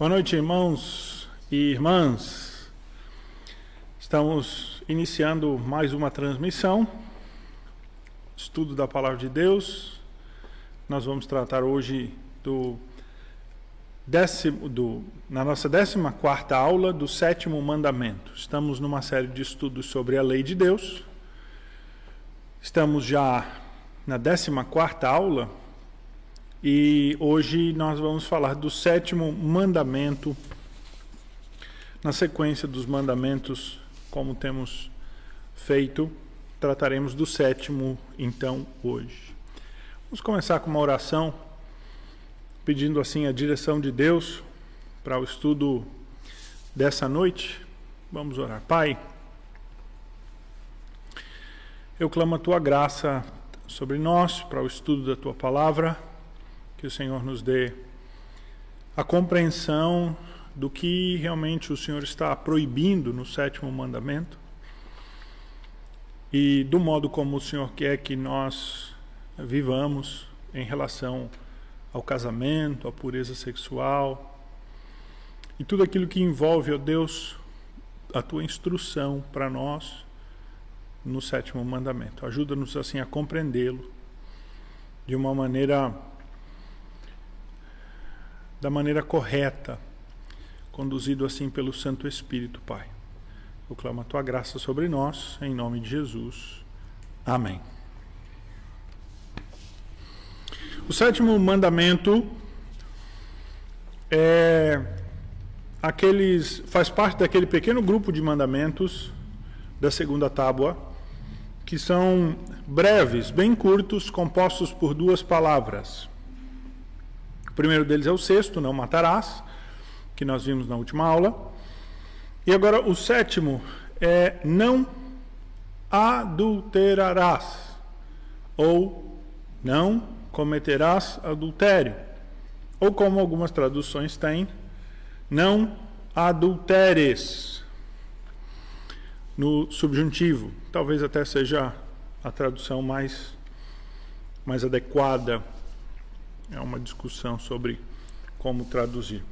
Boa noite, irmãos e irmãs. Estamos iniciando mais uma transmissão, estudo da Palavra de Deus. Nós vamos tratar hoje do décimo, do, na nossa décima quarta aula do sétimo mandamento. Estamos numa série de estudos sobre a lei de Deus. Estamos já na décima quarta aula e hoje nós vamos falar do sétimo mandamento, na sequência dos mandamentos, como temos feito, trataremos do sétimo, então, hoje. Vamos começar com uma oração, pedindo assim a direção de Deus para o estudo dessa noite. Vamos orar. Pai, eu clamo a tua graça sobre nós para o estudo da tua palavra que o Senhor nos dê a compreensão do que realmente o Senhor está proibindo no sétimo mandamento e do modo como o Senhor quer que nós vivamos em relação ao casamento, à pureza sexual e tudo aquilo que envolve, ó Deus, a tua instrução para nós no sétimo mandamento. Ajuda-nos assim a compreendê-lo de uma maneira da maneira correta, conduzido assim pelo Santo Espírito, Pai. Eu clamo a tua graça sobre nós, em nome de Jesus. Amém. O sétimo mandamento é aqueles faz parte daquele pequeno grupo de mandamentos da segunda tábua que são breves, bem curtos, compostos por duas palavras. Primeiro deles é o sexto, não matarás, que nós vimos na última aula. E agora o sétimo é não adulterarás, ou não cometerás adultério. Ou como algumas traduções têm, não adulteres. No subjuntivo, talvez até seja a tradução mais, mais adequada é uma discussão sobre como traduzir.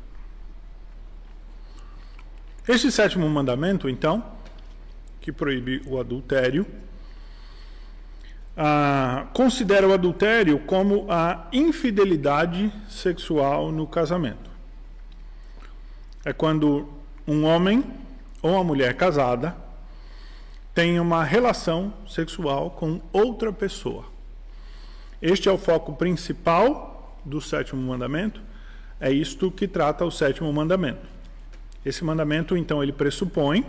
Este sétimo mandamento, então, que proíbe o adultério, ah, considera o adultério como a infidelidade sexual no casamento. É quando um homem ou uma mulher casada tem uma relação sexual com outra pessoa. Este é o foco principal do sétimo mandamento, é isto que trata o sétimo mandamento. Esse mandamento, então, ele pressupõe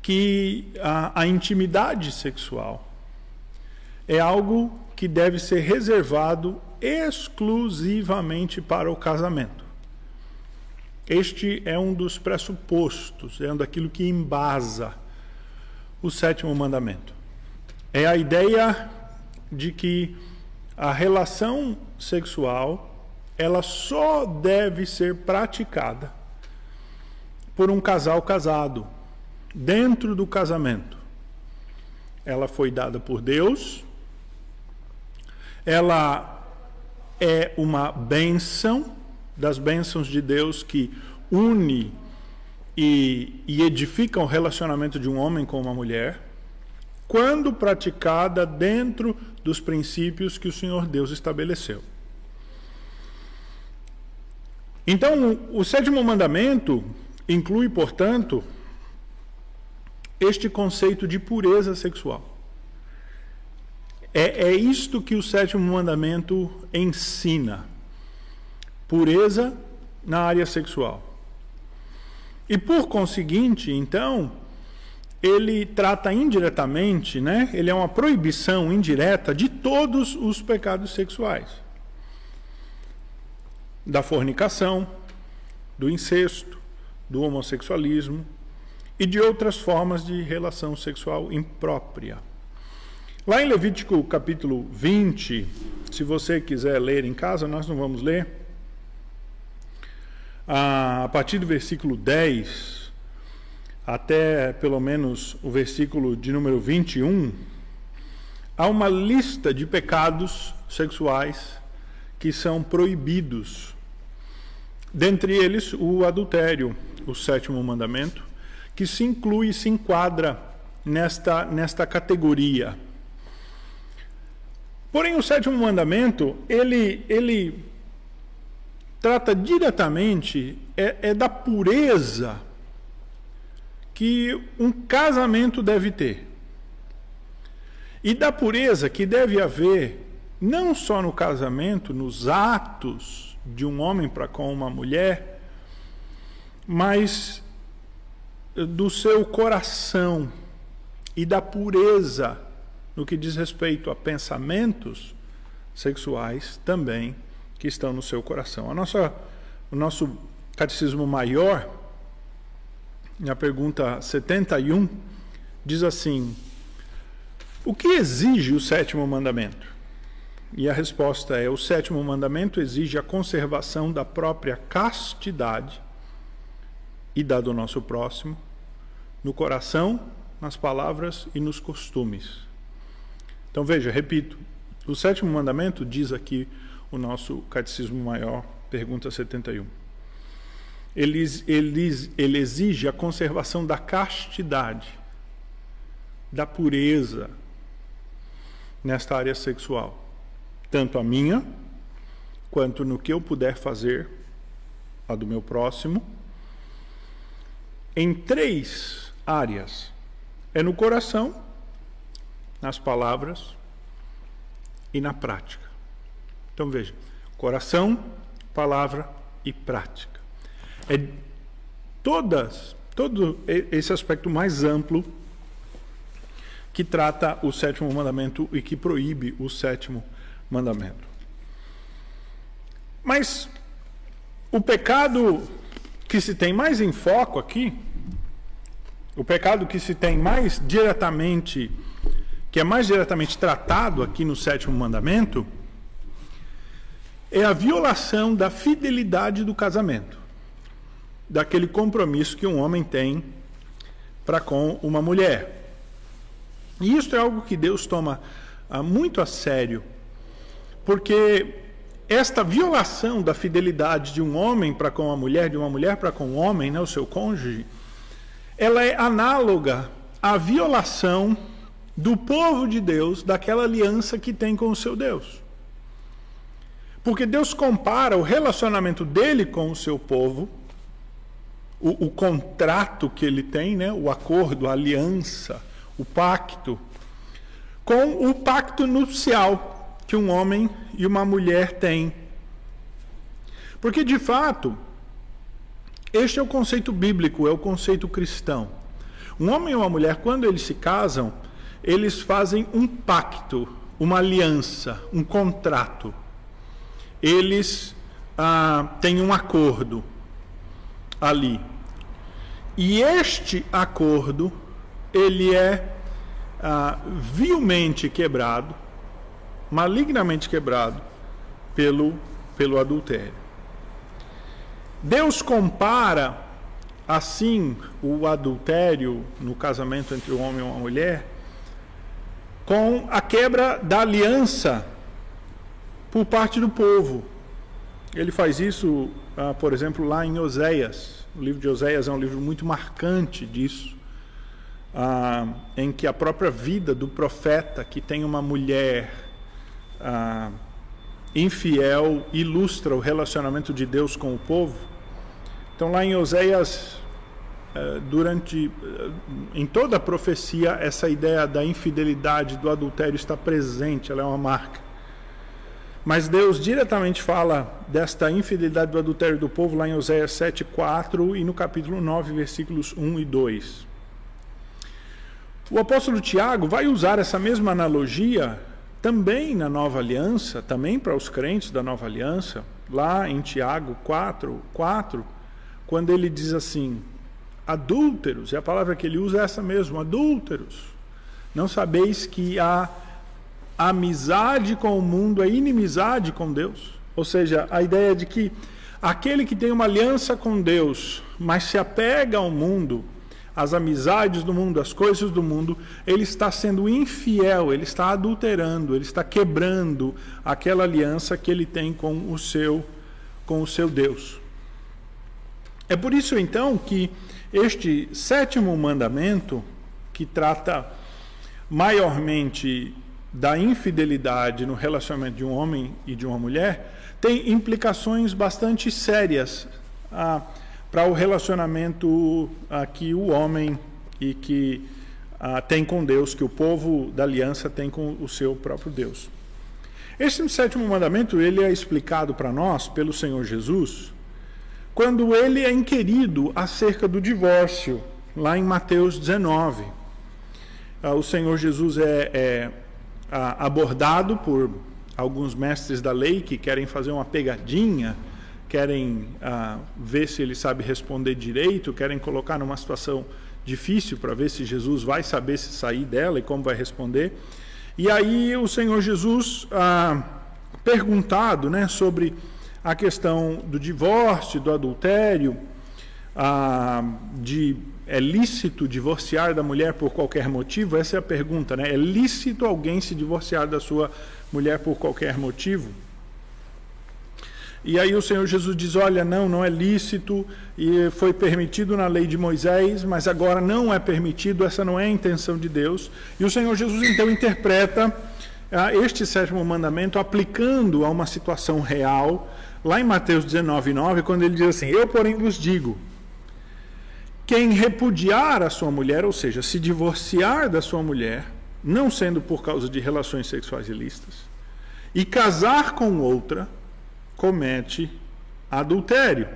que a, a intimidade sexual é algo que deve ser reservado exclusivamente para o casamento. Este é um dos pressupostos, é um daquilo que embasa o sétimo mandamento. É a ideia de que a relação sexual ela só deve ser praticada por um casal casado dentro do casamento. Ela foi dada por Deus. Ela é uma bênção das bênçãos de Deus que une e, e edifica o relacionamento de um homem com uma mulher quando praticada dentro dos princípios que o Senhor Deus estabeleceu. Então, o sétimo mandamento inclui, portanto, este conceito de pureza sexual. É, é isto que o sétimo mandamento ensina: pureza na área sexual. E por conseguinte, então, ele trata indiretamente, né? Ele é uma proibição indireta de todos os pecados sexuais. Da fornicação, do incesto, do homossexualismo e de outras formas de relação sexual imprópria. Lá em Levítico capítulo 20, se você quiser ler em casa, nós não vamos ler. A partir do versículo 10, até pelo menos o versículo de número 21, há uma lista de pecados sexuais que são proibidos. Dentre eles, o adultério, o sétimo mandamento, que se inclui se enquadra nesta, nesta categoria. Porém, o sétimo mandamento, ele, ele trata diretamente é, é da pureza que um casamento deve ter. E da pureza que deve haver não só no casamento, nos atos de um homem para com uma mulher, mas do seu coração e da pureza no que diz respeito a pensamentos sexuais também que estão no seu coração. A nossa, o nosso catecismo maior, na pergunta 71, diz assim: O que exige o sétimo mandamento? E a resposta é: o sétimo mandamento exige a conservação da própria castidade e da do nosso próximo, no coração, nas palavras e nos costumes. Então veja, repito, o sétimo mandamento diz aqui o nosso catecismo maior, pergunta 71. Ele, ele, ele exige a conservação da castidade, da pureza nesta área sexual tanto a minha, quanto no que eu puder fazer, a do meu próximo, em três áreas: é no coração, nas palavras e na prática. Então veja: coração, palavra e prática. É todas, todo esse aspecto mais amplo que trata o sétimo mandamento e que proíbe o sétimo mandamento. Mas o pecado que se tem mais em foco aqui, o pecado que se tem mais diretamente, que é mais diretamente tratado aqui no sétimo mandamento, é a violação da fidelidade do casamento, daquele compromisso que um homem tem para com uma mulher. E isso é algo que Deus toma ah, muito a sério porque esta violação da fidelidade de um homem para com a mulher, de uma mulher para com o homem, né, o seu cônjuge, ela é análoga à violação do povo de Deus daquela aliança que tem com o seu Deus. Porque Deus compara o relacionamento dele com o seu povo, o, o contrato que ele tem, né, o acordo, a aliança, o pacto, com o pacto nupcial que um homem e uma mulher têm. Porque, de fato, este é o conceito bíblico, é o conceito cristão. Um homem e uma mulher, quando eles se casam, eles fazem um pacto, uma aliança, um contrato. Eles ah, têm um acordo ali. E este acordo, ele é ah, vilmente quebrado malignamente quebrado pelo, pelo adultério. Deus compara assim o adultério no casamento entre um homem e uma mulher com a quebra da aliança por parte do povo. Ele faz isso, ah, por exemplo, lá em Oséias. O livro de Oséias é um livro muito marcante disso, ah, em que a própria vida do profeta, que tem uma mulher ah, infiel ilustra o relacionamento de Deus com o povo. Então, lá em Oséias, eh, durante eh, em toda a profecia, essa ideia da infidelidade, do adultério está presente, ela é uma marca. Mas Deus diretamente fala desta infidelidade do adultério do povo lá em Oséias 7, 4 e no capítulo 9, versículos 1 e 2. O apóstolo Tiago vai usar essa mesma analogia também na nova aliança, também para os crentes da nova aliança, lá em Tiago 4, 4, quando ele diz assim: adúlteros, e a palavra que ele usa é essa mesmo, adúlteros. Não sabeis que a amizade com o mundo é inimizade com Deus? Ou seja, a ideia de que aquele que tem uma aliança com Deus, mas se apega ao mundo, as amizades do mundo, as coisas do mundo, ele está sendo infiel, ele está adulterando, ele está quebrando aquela aliança que ele tem com o seu com o seu Deus. É por isso então que este sétimo mandamento, que trata maiormente da infidelidade no relacionamento de um homem e de uma mulher, tem implicações bastante sérias ah, para o relacionamento ah, que o homem e que ah, tem com Deus, que o povo da aliança tem com o seu próprio Deus. Esse sétimo mandamento ele é explicado para nós pelo Senhor Jesus quando ele é inquirido acerca do divórcio, lá em Mateus 19. Ah, o Senhor Jesus é, é ah, abordado por alguns mestres da lei que querem fazer uma pegadinha, querem ah, ver se ele sabe responder direito, querem colocar numa situação difícil para ver se Jesus vai saber se sair dela e como vai responder. E aí o Senhor Jesus, ah, perguntado né, sobre a questão do divórcio, do adultério, ah, de é lícito divorciar da mulher por qualquer motivo? Essa é a pergunta, né? É lícito alguém se divorciar da sua mulher por qualquer motivo? E aí o Senhor Jesus diz: olha, não, não é lícito, e foi permitido na lei de Moisés, mas agora não é permitido, essa não é a intenção de Deus. E o Senhor Jesus então interpreta ah, este sétimo mandamento aplicando a uma situação real, lá em Mateus 19, 9, quando ele diz assim: Eu, porém, vos digo quem repudiar a sua mulher, ou seja, se divorciar da sua mulher, não sendo por causa de relações sexuais ilícitas, e casar com outra, comete adultério.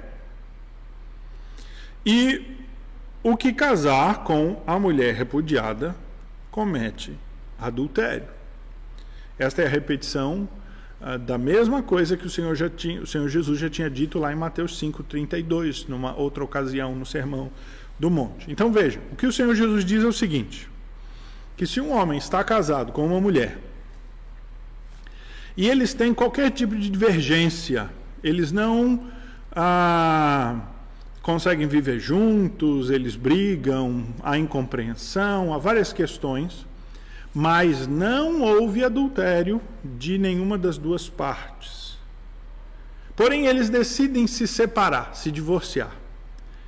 E o que casar com a mulher repudiada comete adultério. Esta é a repetição uh, da mesma coisa que o Senhor, já tinha, o Senhor Jesus já tinha dito lá em Mateus 5,32, numa outra ocasião no sermão do monte. Então veja, o que o Senhor Jesus diz é o seguinte: que se um homem está casado com uma mulher e eles têm qualquer tipo de divergência, eles não ah, conseguem viver juntos, eles brigam, há incompreensão, há várias questões, mas não houve adultério de nenhuma das duas partes. Porém, eles decidem se separar, se divorciar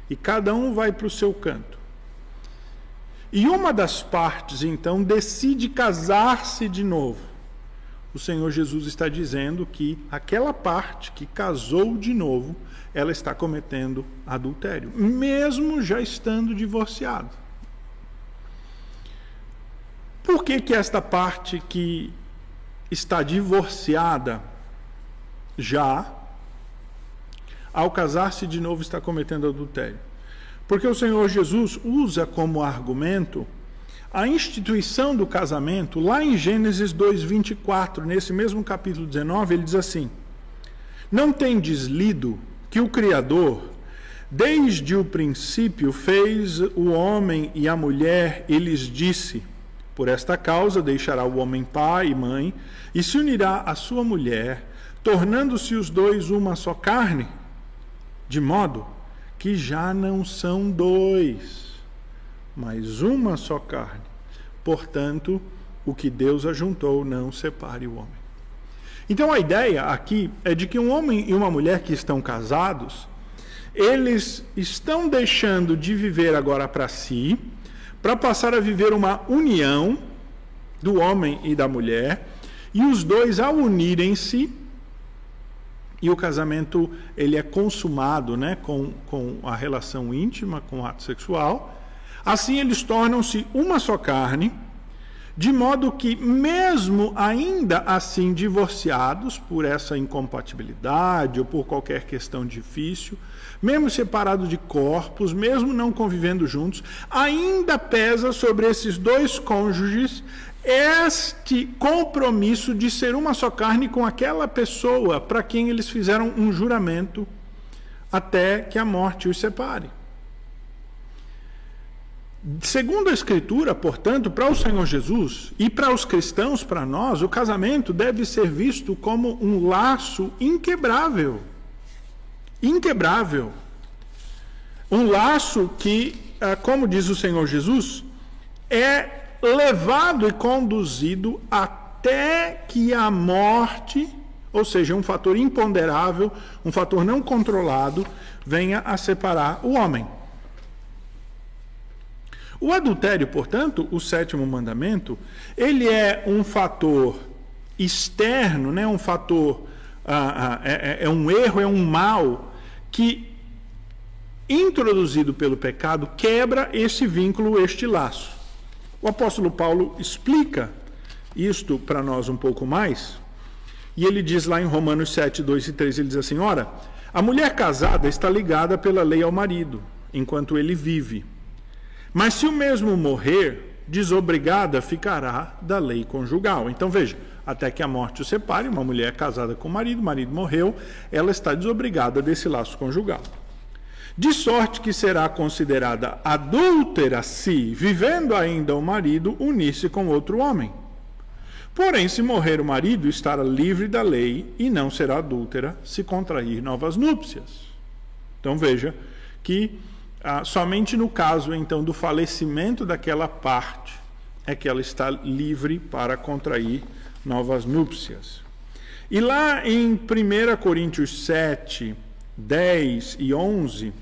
e cada um vai para o seu canto. E uma das partes, então, decide casar-se de novo. O Senhor Jesus está dizendo que aquela parte que casou de novo, ela está cometendo adultério, mesmo já estando divorciado. Por que, que esta parte que está divorciada já ao casar-se de novo, está cometendo adultério. Porque o Senhor Jesus usa como argumento a instituição do casamento, lá em Gênesis 2:24, nesse mesmo capítulo 19, ele diz assim: Não tendes lido que o Criador, desde o princípio, fez o homem e a mulher e lhes disse: Por esta causa deixará o homem pai e mãe e se unirá à sua mulher, tornando-se os dois uma só carne de modo que já não são dois, mas uma só carne. Portanto, o que Deus ajuntou não separe o homem. Então a ideia aqui é de que um homem e uma mulher que estão casados, eles estão deixando de viver agora para si, para passar a viver uma união do homem e da mulher, e os dois, ao unirem-se, e o casamento ele é consumado né, com, com a relação íntima, com o ato sexual. Assim eles tornam-se uma só carne, de modo que, mesmo ainda assim divorciados por essa incompatibilidade ou por qualquer questão difícil, mesmo separados de corpos, mesmo não convivendo juntos, ainda pesa sobre esses dois cônjuges este compromisso de ser uma só carne com aquela pessoa para quem eles fizeram um juramento até que a morte os separe. Segundo a Escritura, portanto, para o Senhor Jesus e para os cristãos, para nós, o casamento deve ser visto como um laço inquebrável. Inquebrável. Um laço que, ah, como diz o Senhor Jesus, é levado e conduzido até que a morte, ou seja, um fator imponderável, um fator não controlado, venha a separar o homem. O adultério, portanto, o sétimo mandamento, ele é um fator externo, né? um fator, ah, ah, é, é, é um erro, é um mal que, introduzido pelo pecado, quebra esse vínculo, este laço. O apóstolo Paulo explica isto para nós um pouco mais, e ele diz lá em Romanos 7, 2 e 3, ele diz assim: Ora, a mulher casada está ligada pela lei ao marido, enquanto ele vive. Mas se o mesmo morrer, desobrigada ficará da lei conjugal. Então veja, até que a morte o separe, uma mulher casada com o marido, o marido morreu, ela está desobrigada desse laço conjugal. De sorte que será considerada adúltera se, vivendo ainda o marido, unir-se com outro homem. Porém, se morrer o marido, estará livre da lei e não será adúltera se contrair novas núpcias. Então veja que ah, somente no caso então do falecimento daquela parte é que ela está livre para contrair novas núpcias. E lá em 1 Coríntios 7, 10 e 11,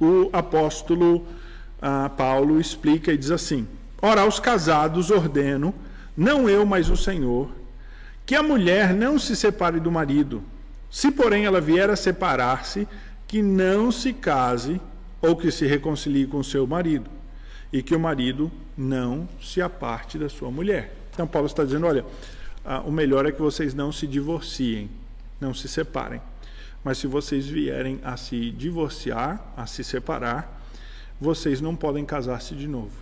o apóstolo ah, Paulo explica e diz assim: Ora, aos casados ordeno não eu, mas o Senhor, que a mulher não se separe do marido. Se, porém, ela vier a separar-se, que não se case ou que se reconcilie com seu marido, e que o marido não se aparte da sua mulher. Então, Paulo está dizendo: olha, ah, o melhor é que vocês não se divorciem, não se separem. Mas se vocês vierem a se divorciar, a se separar, vocês não podem casar-se de novo.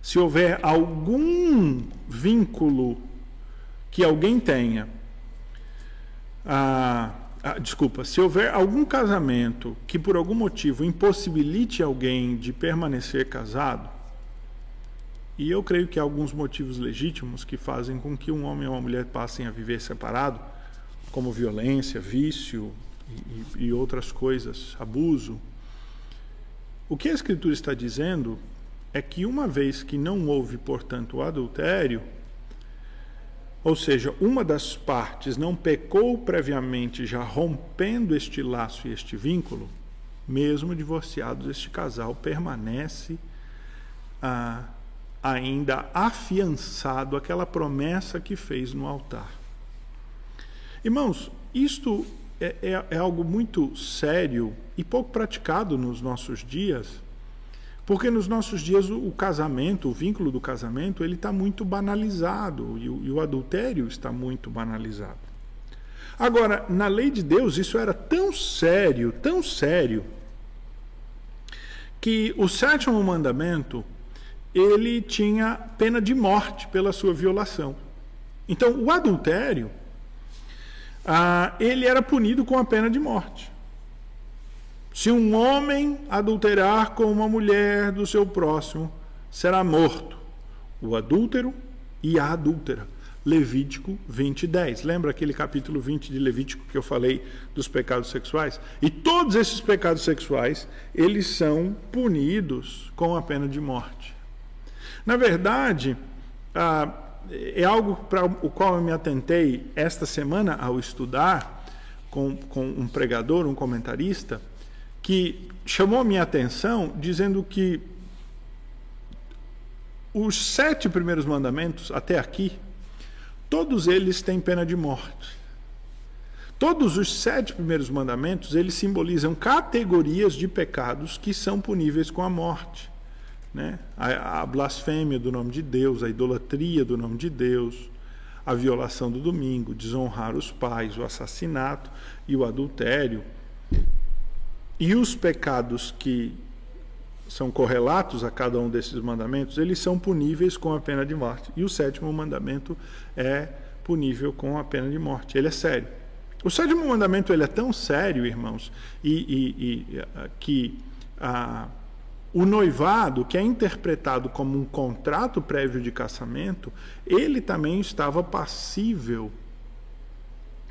Se houver algum vínculo que alguém tenha, ah, ah, desculpa, se houver algum casamento que por algum motivo impossibilite alguém de permanecer casado, e eu creio que há alguns motivos legítimos que fazem com que um homem ou uma mulher passem a viver separado, como violência, vício e, e outras coisas, abuso. O que a Escritura está dizendo é que uma vez que não houve, portanto, o adultério, ou seja, uma das partes não pecou previamente, já rompendo este laço e este vínculo, mesmo divorciados, este casal permanece ah, ainda afiançado aquela promessa que fez no altar. Irmãos, isto é, é, é algo muito sério e pouco praticado nos nossos dias porque nos nossos dias o, o casamento, o vínculo do casamento, ele está muito banalizado e o, e o adultério está muito banalizado. Agora, na lei de Deus, isso era tão sério, tão sério, que o sétimo mandamento ele tinha pena de morte pela sua violação. Então, o adultério, ah, ele era punido com a pena de morte. Se um homem adulterar com uma mulher do seu próximo, será morto. O adúltero e a adúltera. Levítico 20, 10. Lembra aquele capítulo 20 de Levítico que eu falei dos pecados sexuais? E todos esses pecados sexuais, eles são punidos com a pena de morte. Na verdade, ah, é algo para o qual eu me atentei esta semana ao estudar com, com um pregador, um comentarista, que chamou minha atenção dizendo que os sete primeiros mandamentos, até aqui, todos eles têm pena de morte. Todos os sete primeiros mandamentos, eles simbolizam categorias de pecados que são puníveis com a morte. Né? A, a blasfêmia do nome de Deus, a idolatria do nome de Deus, a violação do domingo, desonrar os pais, o assassinato e o adultério, e os pecados que são correlatos a cada um desses mandamentos, eles são puníveis com a pena de morte. E o sétimo mandamento é punível com a pena de morte. Ele é sério. O sétimo mandamento ele é tão sério, irmãos, e, e, e que a, o noivado, que é interpretado como um contrato prévio de casamento, ele também estava passível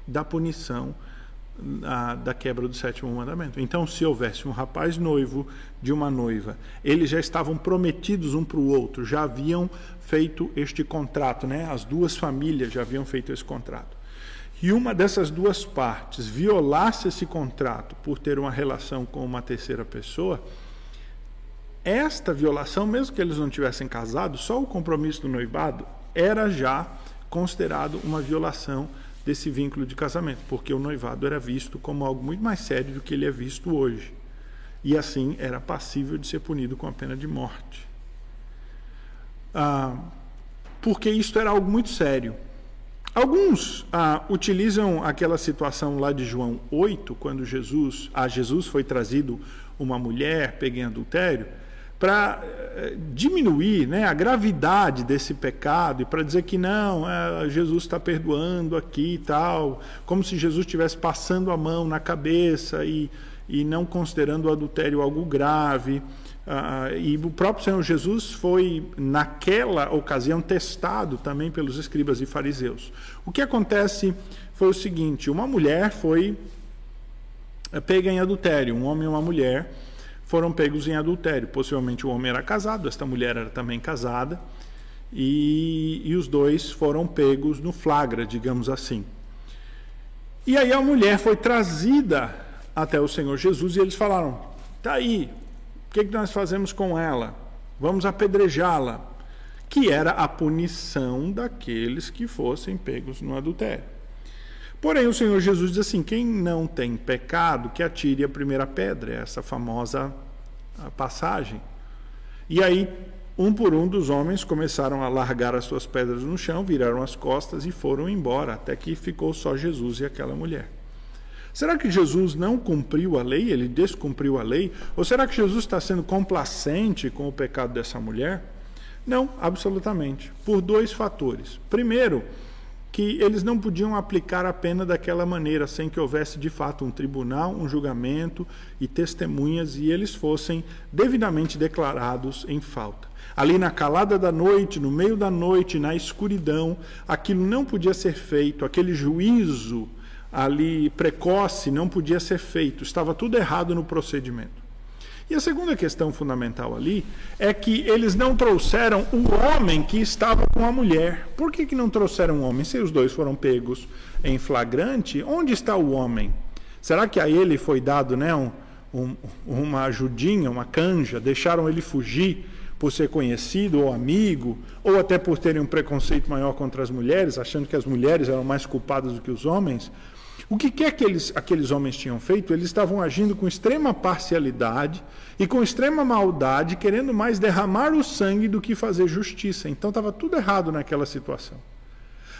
da punição a, da quebra do sétimo mandamento. Então, se houvesse um rapaz noivo de uma noiva, eles já estavam prometidos um para o outro, já haviam feito este contrato, né? As duas famílias já haviam feito esse contrato. e uma dessas duas partes violasse esse contrato por ter uma relação com uma terceira pessoa, esta violação, mesmo que eles não tivessem casado, só o compromisso do noivado era já considerado uma violação desse vínculo de casamento, porque o noivado era visto como algo muito mais sério do que ele é visto hoje. E assim era passível de ser punido com a pena de morte. Ah, porque isto era algo muito sério. Alguns ah, utilizam aquela situação lá de João 8, quando Jesus, a Jesus foi trazido uma mulher pega em adultério, para eh, diminuir né, a gravidade desse pecado e para dizer que não, é, Jesus está perdoando aqui e tal, como se Jesus estivesse passando a mão na cabeça e, e não considerando o adultério algo grave. Uh, e o próprio Senhor Jesus foi, naquela ocasião, testado também pelos escribas e fariseus. O que acontece foi o seguinte: uma mulher foi eh, pega em adultério, um homem e uma mulher foram pegos em adultério. Possivelmente o homem era casado, esta mulher era também casada, e, e os dois foram pegos no flagra, digamos assim. E aí a mulher foi trazida até o Senhor Jesus e eles falaram: tá aí, o que, que nós fazemos com ela? Vamos apedrejá-la. Que era a punição daqueles que fossem pegos no adultério. Porém, o Senhor Jesus diz assim: quem não tem pecado, que atire a primeira pedra, essa famosa passagem. E aí, um por um dos homens começaram a largar as suas pedras no chão, viraram as costas e foram embora, até que ficou só Jesus e aquela mulher. Será que Jesus não cumpriu a lei, ele descumpriu a lei? Ou será que Jesus está sendo complacente com o pecado dessa mulher? Não, absolutamente. Por dois fatores. Primeiro, que eles não podiam aplicar a pena daquela maneira, sem que houvesse de fato um tribunal, um julgamento e testemunhas e eles fossem devidamente declarados em falta. Ali na calada da noite, no meio da noite, na escuridão, aquilo não podia ser feito, aquele juízo ali precoce não podia ser feito, estava tudo errado no procedimento. E a segunda questão fundamental ali é que eles não trouxeram o homem que estava com a mulher. Por que, que não trouxeram o homem? Se os dois foram pegos em flagrante, onde está o homem? Será que a ele foi dado né, um, um, uma ajudinha, uma canja? Deixaram ele fugir por ser conhecido ou amigo, ou até por terem um preconceito maior contra as mulheres, achando que as mulheres eram mais culpadas do que os homens? O que quer que eles, aqueles homens tinham feito? Eles estavam agindo com extrema parcialidade e com extrema maldade, querendo mais derramar o sangue do que fazer justiça. Então estava tudo errado naquela situação.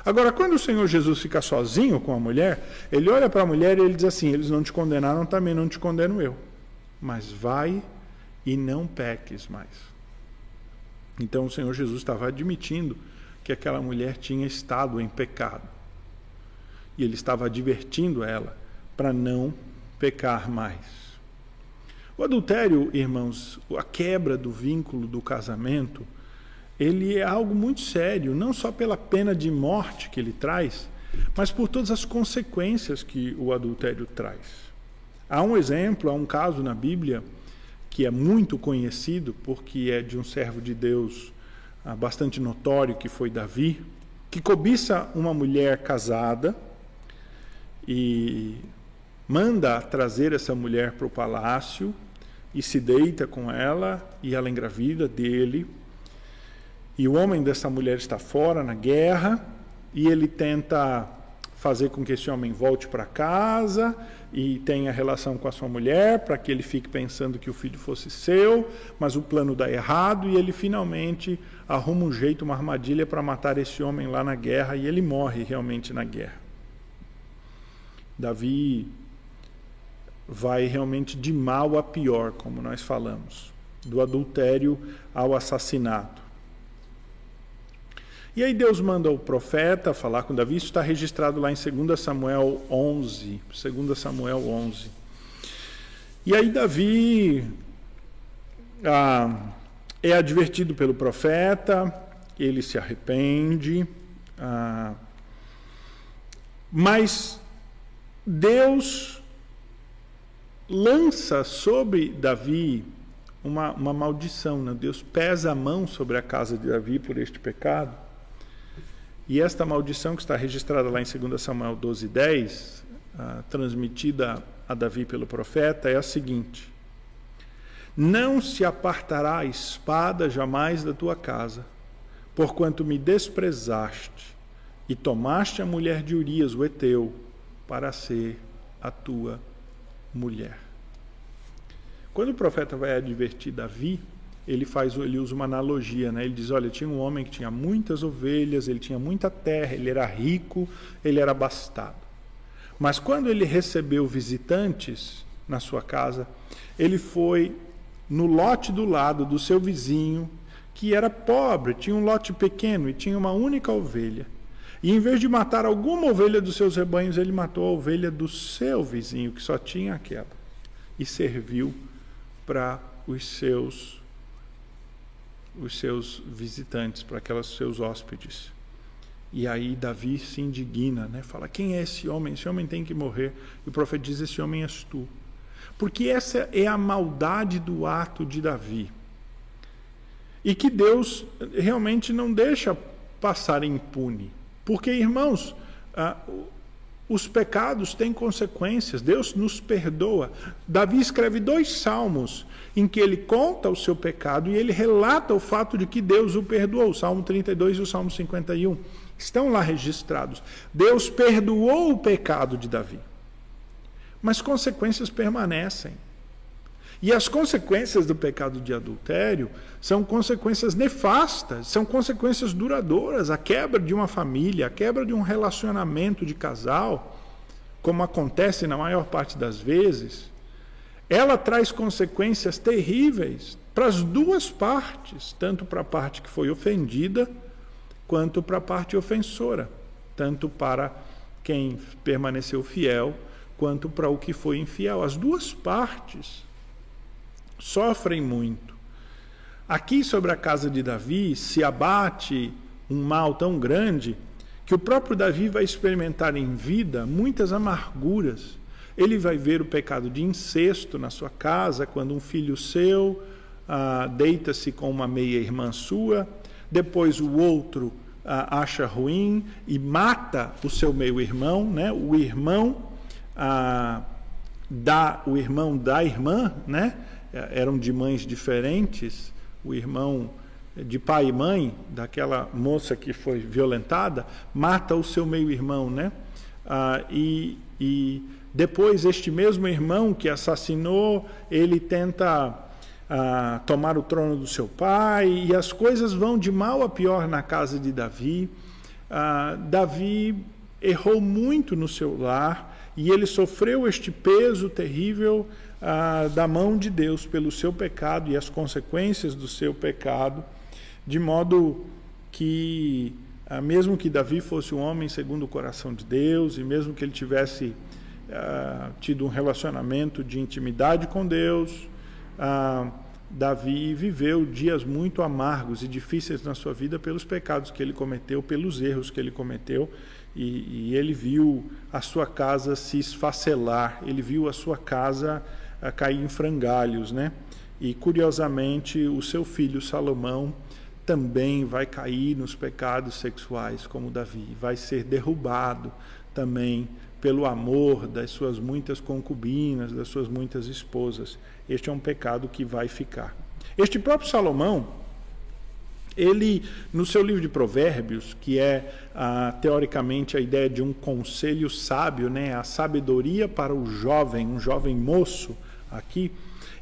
Agora, quando o Senhor Jesus fica sozinho com a mulher, ele olha para a mulher e ele diz assim: Eles não te condenaram, também não te condeno eu. Mas vai e não peques mais. Então o Senhor Jesus estava admitindo que aquela mulher tinha estado em pecado e ele estava advertindo ela para não pecar mais. O adultério, irmãos, a quebra do vínculo do casamento, ele é algo muito sério, não só pela pena de morte que ele traz, mas por todas as consequências que o adultério traz. Há um exemplo, há um caso na Bíblia que é muito conhecido, porque é de um servo de Deus ah, bastante notório, que foi Davi, que cobiça uma mulher casada e manda trazer essa mulher para o palácio e se deita com ela e ela engravida dele. E o homem dessa mulher está fora na guerra e ele tenta fazer com que esse homem volte para casa e tenha relação com a sua mulher para que ele fique pensando que o filho fosse seu, mas o plano dá errado e ele finalmente arruma um jeito, uma armadilha para matar esse homem lá na guerra e ele morre realmente na guerra. Davi vai realmente de mal a pior, como nós falamos, do adultério ao assassinato. E aí Deus manda o profeta falar com Davi, isso está registrado lá em 2 Samuel 11, 2 Samuel 11. E aí Davi ah, é advertido pelo profeta, ele se arrepende, ah, mas Deus lança sobre Davi uma, uma maldição, né? Deus pesa a mão sobre a casa de Davi por este pecado. E esta maldição que está registrada lá em 2 Samuel 12, 10, ah, transmitida a Davi pelo profeta, é a seguinte: Não se apartará a espada jamais da tua casa, porquanto me desprezaste e tomaste a mulher de Urias, o Eteu, para ser a tua mulher. Quando o profeta vai advertir Davi, ele faz, ele usa uma analogia, né? Ele diz, olha, tinha um homem que tinha muitas ovelhas, ele tinha muita terra, ele era rico, ele era abastado. Mas quando ele recebeu visitantes na sua casa, ele foi no lote do lado do seu vizinho, que era pobre, tinha um lote pequeno e tinha uma única ovelha. E em vez de matar alguma ovelha dos seus rebanhos, ele matou a ovelha do seu vizinho, que só tinha aquela, e serviu para os seus os seus visitantes, para aqueles seus hóspedes. E aí Davi se indigna, né? Fala: "Quem é esse homem? Esse homem tem que morrer". E o profeta diz: "Esse homem és tu". Porque essa é a maldade do ato de Davi. E que Deus realmente não deixa passar impune. Porque, irmãos, ah, os pecados têm consequências, Deus nos perdoa. Davi escreve dois salmos em que ele conta o seu pecado e ele relata o fato de que Deus o perdoou. O Salmo 32 e o Salmo 51 estão lá registrados. Deus perdoou o pecado de Davi, mas consequências permanecem. E as consequências do pecado de adultério são consequências nefastas, são consequências duradouras. A quebra de uma família, a quebra de um relacionamento de casal, como acontece na maior parte das vezes, ela traz consequências terríveis para as duas partes, tanto para a parte que foi ofendida, quanto para a parte ofensora, tanto para quem permaneceu fiel, quanto para o que foi infiel. As duas partes sofrem muito. Aqui sobre a casa de Davi se abate um mal tão grande que o próprio Davi vai experimentar em vida muitas amarguras. Ele vai ver o pecado de incesto na sua casa, quando um filho seu ah, deita-se com uma meia-irmã sua, depois o outro ah, acha ruim e mata o seu meio-irmão, né? o irmão ah, o irmão da irmã, né? Eram de mães diferentes, o irmão de pai e mãe daquela moça que foi violentada mata o seu meio-irmão, né? Ah, e, e depois este mesmo irmão que assassinou, ele tenta ah, tomar o trono do seu pai e as coisas vão de mal a pior na casa de Davi. Ah, Davi errou muito no seu lar e ele sofreu este peso terrível ah, da mão de Deus pelo seu pecado e as consequências do seu pecado, de modo que, ah, mesmo que Davi fosse um homem segundo o coração de Deus, e mesmo que ele tivesse ah, tido um relacionamento de intimidade com Deus, Davi viveu dias muito amargos e difíceis na sua vida pelos pecados que ele cometeu, pelos erros que ele cometeu, e, e ele viu a sua casa se esfacelar, ele viu a sua casa a cair em frangalhos, né? E curiosamente, o seu filho Salomão também vai cair nos pecados sexuais, como Davi, vai ser derrubado também pelo amor das suas muitas concubinas, das suas muitas esposas. Este é um pecado que vai ficar. Este próprio Salomão, ele, no seu livro de Provérbios, que é ah, teoricamente a ideia de um conselho sábio, né, a sabedoria para o jovem, um jovem moço, aqui,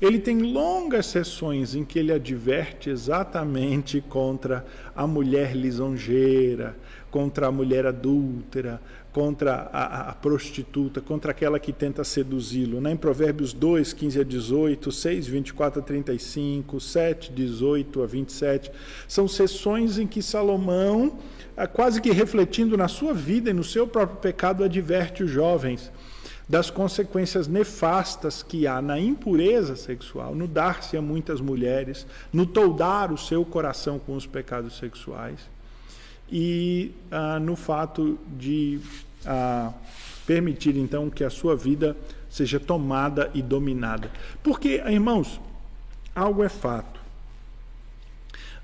ele tem longas sessões em que ele adverte exatamente contra a mulher lisonjeira, contra a mulher adúltera, contra a, a, prostituta, contra aquela que tenta seduzi-lo. Né? Em Provérbios 2, 15 a 18, 6, 24 a 35, 7, 18 a 27, são sessões em que Salomão, ah, quase que refletindo na sua vida e no seu próprio pecado, adverte os jovens das consequências nefastas que há na impureza sexual, no dar-se a muitas mulheres, no toldar o seu coração com os pecados sexuais e ah, no fato de ah, permitir então que a sua vida seja tomada e dominada. Porque, irmãos, algo é fato.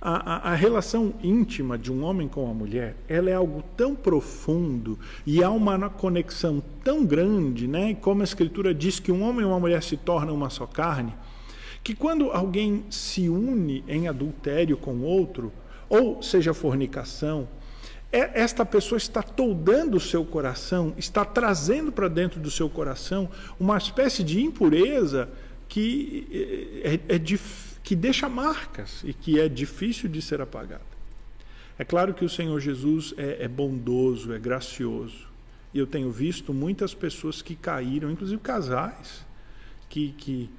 A, a, a, relação íntima de um homem com a mulher, ela é algo tão profundo e há uma conexão tão grande, né? Como a Escritura diz que um homem e uma mulher se tornam uma só carne, que quando alguém se une em adultério com outro, ou seja fornicação, é, esta pessoa está toldando o seu coração, está trazendo para dentro do seu coração uma espécie de impureza que é, é, é difícil que deixa marcas e que é difícil de ser apagada. É claro que o Senhor Jesus é, é bondoso, é gracioso. E eu tenho visto muitas pessoas que caíram, inclusive casais, que, que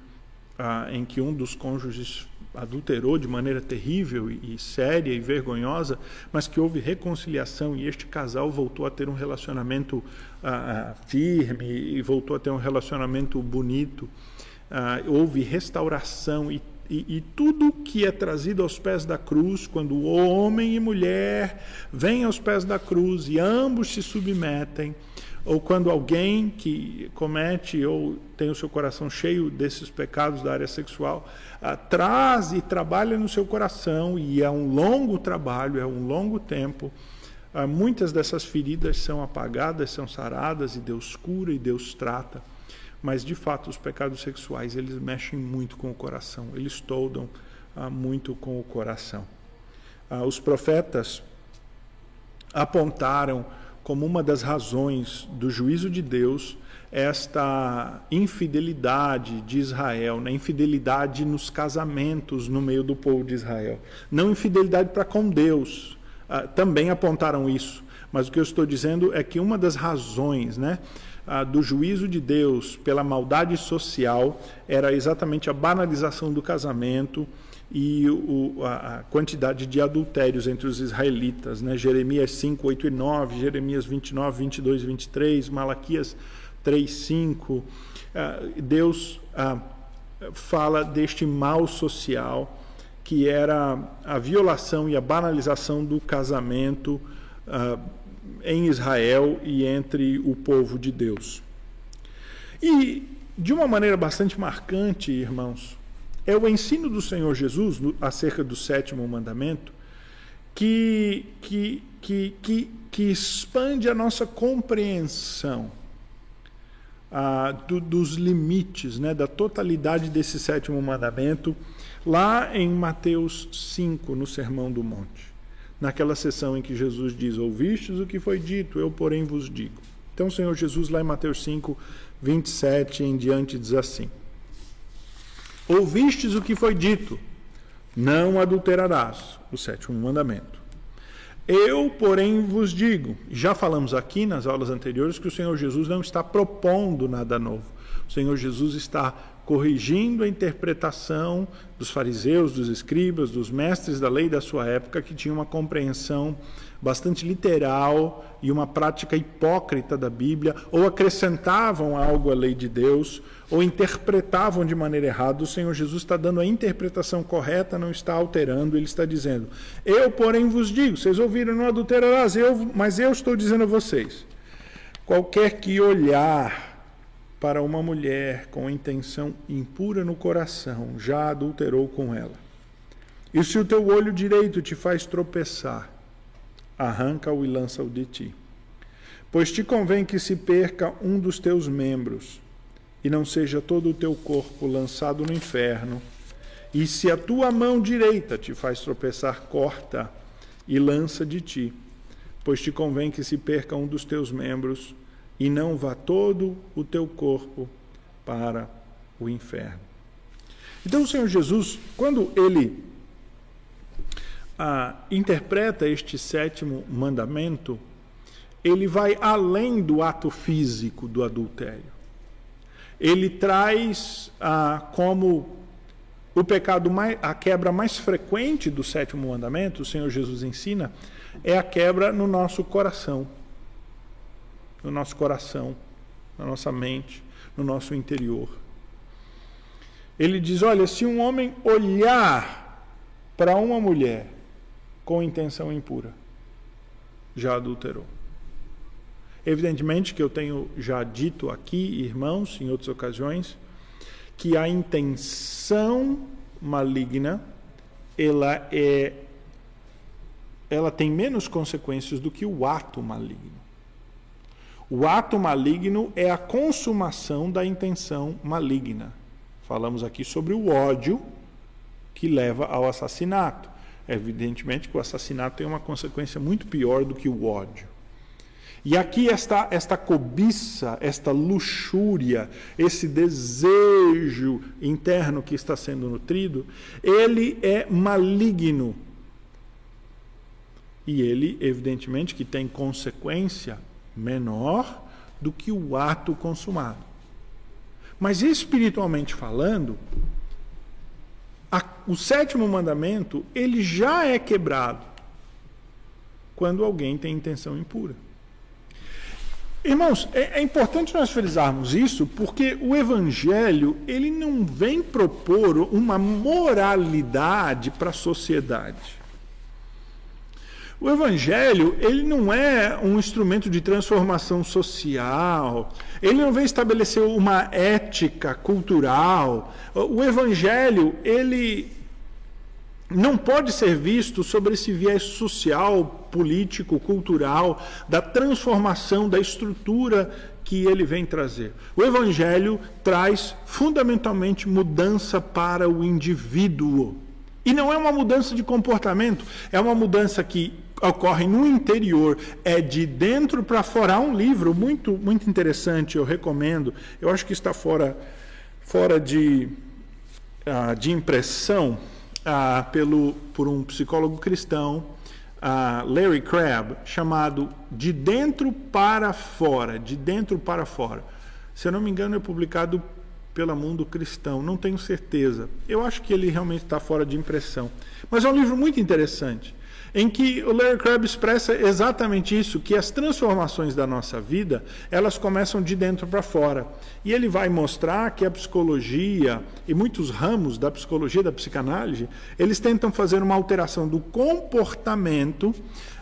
ah, em que um dos cônjuges adulterou de maneira terrível e, e, séria e vergonhosa, mas que houve reconciliação e este casal voltou a ter um relacionamento ah, ah firme e voltou a ter um relacionamento bonito. Ah, houve restauração e e, e, tudo que é trazido aos pés da cruz, quando homem e mulher vêm aos pés da cruz e ambos se submetem, ou quando alguém que comete ou tem o seu coração cheio desses pecados da área sexual, ah, traz e trabalha no seu coração, e é um longo trabalho, é um longo tempo. Ah, muitas dessas feridas são apagadas, são saradas, e Deus cura e Deus trata. Mas, de fato, os pecados sexuais, eles mexem muito com o coração, eles toldam ah, muito com o coração. Ah, os profetas apontaram como uma das razões do juízo de Deus esta infidelidade de Israel, né? infidelidade nos casamentos no meio do povo de Israel. Não infidelidade para com Deus, ah, também apontaram isso. Mas o que eu estou dizendo é que uma das razões, né? Ah, do juízo de Deus pela maldade social era exatamente a banalização do casamento e o, a, a, quantidade de adultérios entre os israelitas. Né? Jeremias 5, 8 e 9, Jeremias 29, 22 e 23, Malaquias 3, 5. Ah, Deus ah, fala deste mal social que era a violação e a banalização do casamento ah, em Israel e entre o povo de Deus. E, de uma maneira bastante marcante, irmãos, é o ensino do Senhor Jesus acerca do sétimo mandamento que, que, que, que, que expande a nossa compreensão ah, do, dos limites, né, da totalidade desse sétimo mandamento, lá em Mateus 5, no Sermão do Monte naquela sessão em que Jesus diz: Ouvistes o que foi dito, eu, porém, vos digo. Então, o Senhor Jesus, lá em Mateus 5, 27 em diante, diz assim: Ouvistes o que foi dito, não adulterarás, o sétimo mandamento. Eu, porém, vos digo, já falamos aqui nas aulas anteriores que o Senhor Jesus não está propondo nada novo. O Senhor Jesus está corrigindo a interpretação dos fariseus, dos escribas, dos mestres da lei da sua época, que tinham uma compreensão bastante literal e uma prática hipócrita da Bíblia, ou acrescentavam algo à lei de Deus, ou interpretavam de maneira errada. O Senhor Jesus está dando a interpretação correta, não está alterando, ele está dizendo: Eu, porém, vos digo, vocês ouviram, não adulterarás, eu, mas eu estou dizendo a vocês: qualquer que olhar para uma mulher com intenção impura no coração, já adulterou com ela. E se o teu olho direito te faz tropeçar, arranca-o e lança-o de ti. Pois te convém que se perca um dos teus membros, e não seja todo o teu corpo lançado no inferno. E se a tua mão direita te faz tropeçar, corta e lança de ti. Pois te convém que se perca um dos teus membros, e não vá todo o teu corpo para o inferno. Então, o Senhor Jesus, quando ele ah, interpreta este sétimo mandamento, ele vai além do ato físico do adultério. Ele traz ah, como o pecado mais, a quebra mais frequente do sétimo mandamento, o Senhor Jesus ensina, é a quebra no nosso coração no nosso coração, na nossa mente, no nosso interior. Ele diz: olha, se um homem olhar para uma mulher com intenção impura, já adulterou. Evidentemente que eu tenho já dito aqui, irmãos, em outras ocasiões, que a intenção maligna ela é ela tem menos consequências do que o ato maligno. O ato maligno é a consumação da intenção maligna. Falamos aqui sobre o ódio que leva ao assassinato. Evidentemente que o assassinato tem uma consequência muito pior do que o ódio. E aqui esta, esta cobiça, esta luxúria, esse desejo interno que está sendo nutrido, ele é maligno. E ele, evidentemente, que tem consequência menor do que o ato consumado. Mas espiritualmente falando, a, o sétimo mandamento, ele já é quebrado quando alguém tem intenção impura. Irmãos, é, é, importante nós frisarmos isso porque o Evangelho ele não vem propor uma moralidade para a sociedade. O evangelho, ele não é um instrumento de transformação social, ele não vem estabelecer uma ética cultural. O evangelho, ele não pode ser visto sobre esse viés social, político, cultural, da transformação da estrutura que ele vem trazer. O evangelho traz fundamentalmente mudança para o indivíduo. E não é uma mudança de comportamento, é uma mudança que ocorre no interior, é de dentro para fora. Há um livro muito, muito interessante, eu recomendo. Eu acho que está fora, fora de, uh, de impressão uh, pelo, por um psicólogo cristão, uh, Larry Crabb, chamado De Dentro para Fora. De Dentro para Fora. Se eu não me engano, é publicado pela Mundo Cristão, não tenho certeza. Eu acho que ele realmente está fora de impressão. Mas é um livro muito interessante em que o Larry Crabb expressa exatamente isso, que as transformações da nossa vida, elas começam de dentro para fora. E ele vai mostrar que a psicologia e muitos ramos da psicologia da psicanálise, eles tentam fazer uma alteração do comportamento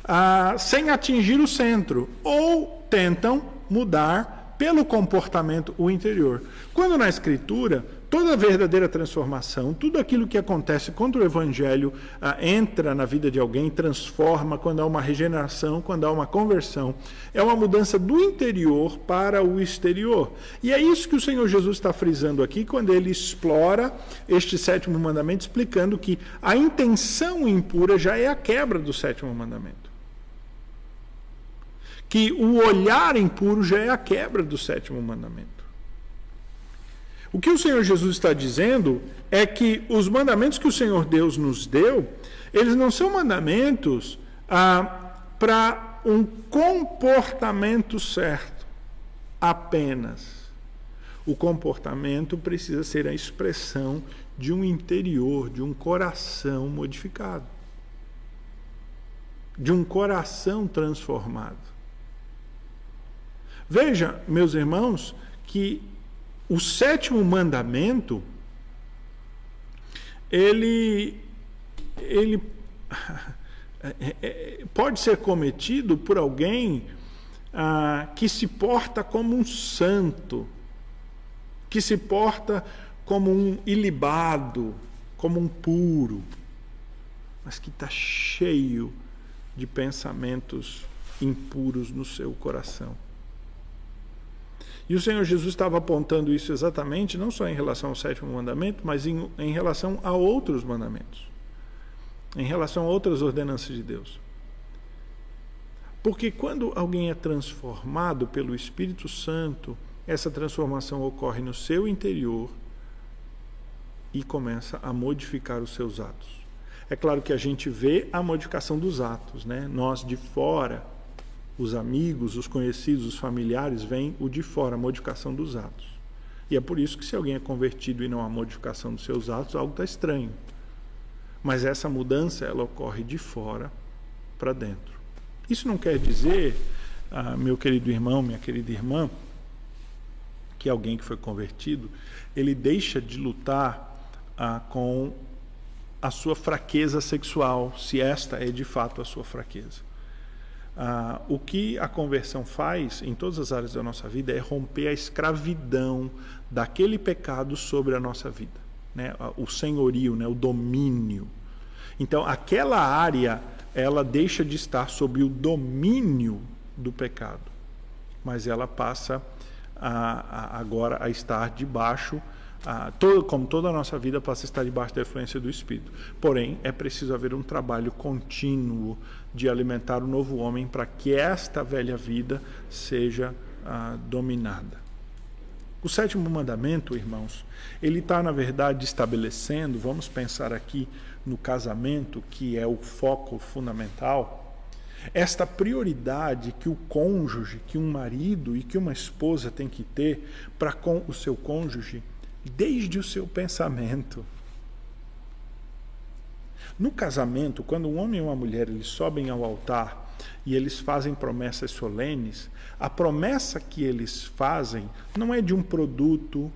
ah, sem atingir o centro, ou tentam mudar pelo comportamento o interior. Quando na escritura toda verdadeira transformação, tudo aquilo que acontece quando o evangelho ah, entra na vida de alguém, transforma, quando há uma regeneração, quando há uma conversão, é uma mudança do interior para o exterior. E é isso que o Senhor Jesus está frisando aqui quando ele explora este sétimo mandamento, explicando que a intenção impura já é a quebra do sétimo mandamento. Que o olhar impuro já é a quebra do sétimo mandamento. O que o Senhor Jesus está dizendo é que os mandamentos que o Senhor Deus nos deu, eles não são mandamentos ah, para um comportamento certo apenas. O comportamento precisa ser a expressão de um interior, de um coração modificado, de um coração transformado. Veja, meus irmãos, que o sétimo mandamento, ele, ele é, é, pode ser cometido por alguém ah, que se porta como um santo, que se porta como um ilibado, como um puro, mas que está cheio de pensamentos impuros no seu coração. E o Senhor Jesus estava apontando isso exatamente, não só em relação ao sétimo mandamento, mas em, em relação a outros mandamentos, em relação a outras ordenanças de Deus. Porque quando alguém é transformado pelo Espírito Santo, essa transformação ocorre no seu interior e começa a modificar os seus atos. É claro que a gente vê a modificação dos atos, né? Nós de fora os amigos, os conhecidos, os familiares, vem o de fora, a modificação dos atos. E é por isso que se alguém é convertido e não há modificação dos seus atos, algo está estranho. Mas essa mudança, ela ocorre de fora para dentro. Isso não quer dizer, ah, meu querido irmão, minha querida irmã, que alguém que foi convertido, ele deixa de lutar ah, com a sua fraqueza sexual, se esta é de fato a sua fraqueza. Ah, o que a conversão faz em todas as áreas da nossa vida é romper a escravidão daquele pecado sobre a nossa vida, né? o senhorio, né? o domínio. Então, aquela área ela deixa de estar sob o domínio do pecado, mas ela passa a, a, agora a estar debaixo, a, todo, como toda a nossa vida passa a estar debaixo da influência do Espírito. Porém, é preciso haver um trabalho contínuo de alimentar o novo homem para que esta velha vida seja dominada. O sétimo mandamento, irmãos, ele está, na verdade, estabelecendo, vamos pensar aqui no casamento, que é o foco fundamental, esta prioridade que o cônjuge, que um marido e que uma esposa tem que ter para com o seu cônjuge, desde o seu pensamento. No casamento, quando um homem e uma mulher eles sobem ao altar e eles fazem promessas solenes, a promessa que eles fazem não é de um produto,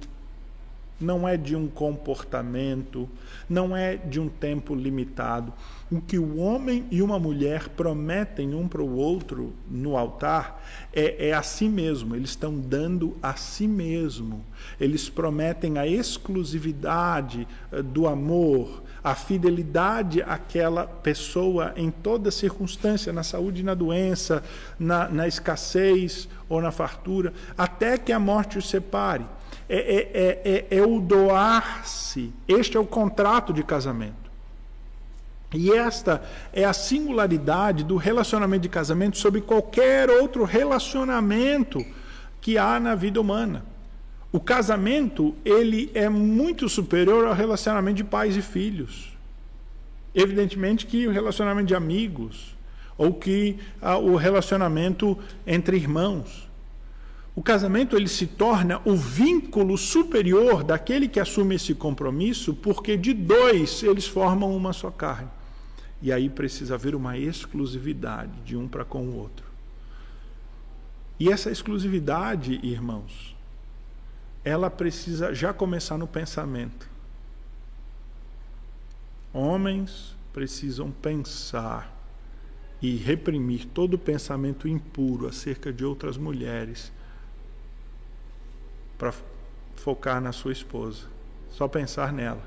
não é de um comportamento, não é de um tempo limitado. O que o homem e uma mulher prometem um para o outro no altar é, é a si mesmo, eles estão dando a si mesmo. Eles prometem a exclusividade eh, do amor, a fidelidade àquela pessoa em toda circunstância, na saúde e na doença, na, na escassez ou na fartura, até que a morte os separe. É, é, é, é, é o doar-se. Este é o contrato de casamento. E esta é a singularidade do relacionamento de casamento sobre qualquer outro relacionamento que há na vida humana. O casamento, ele é muito superior ao relacionamento de pais e filhos. Evidentemente que o relacionamento de amigos, ou que ah, o relacionamento entre irmãos. O casamento ele se torna o vínculo superior daquele que assume esse compromisso, porque de dois eles formam uma só carne. E aí precisa haver uma exclusividade de um para com o outro. E essa exclusividade, irmãos, ela precisa já começar no pensamento. Homens precisam pensar e reprimir todo pensamento impuro acerca de outras mulheres para focar na sua esposa. Só pensar nela.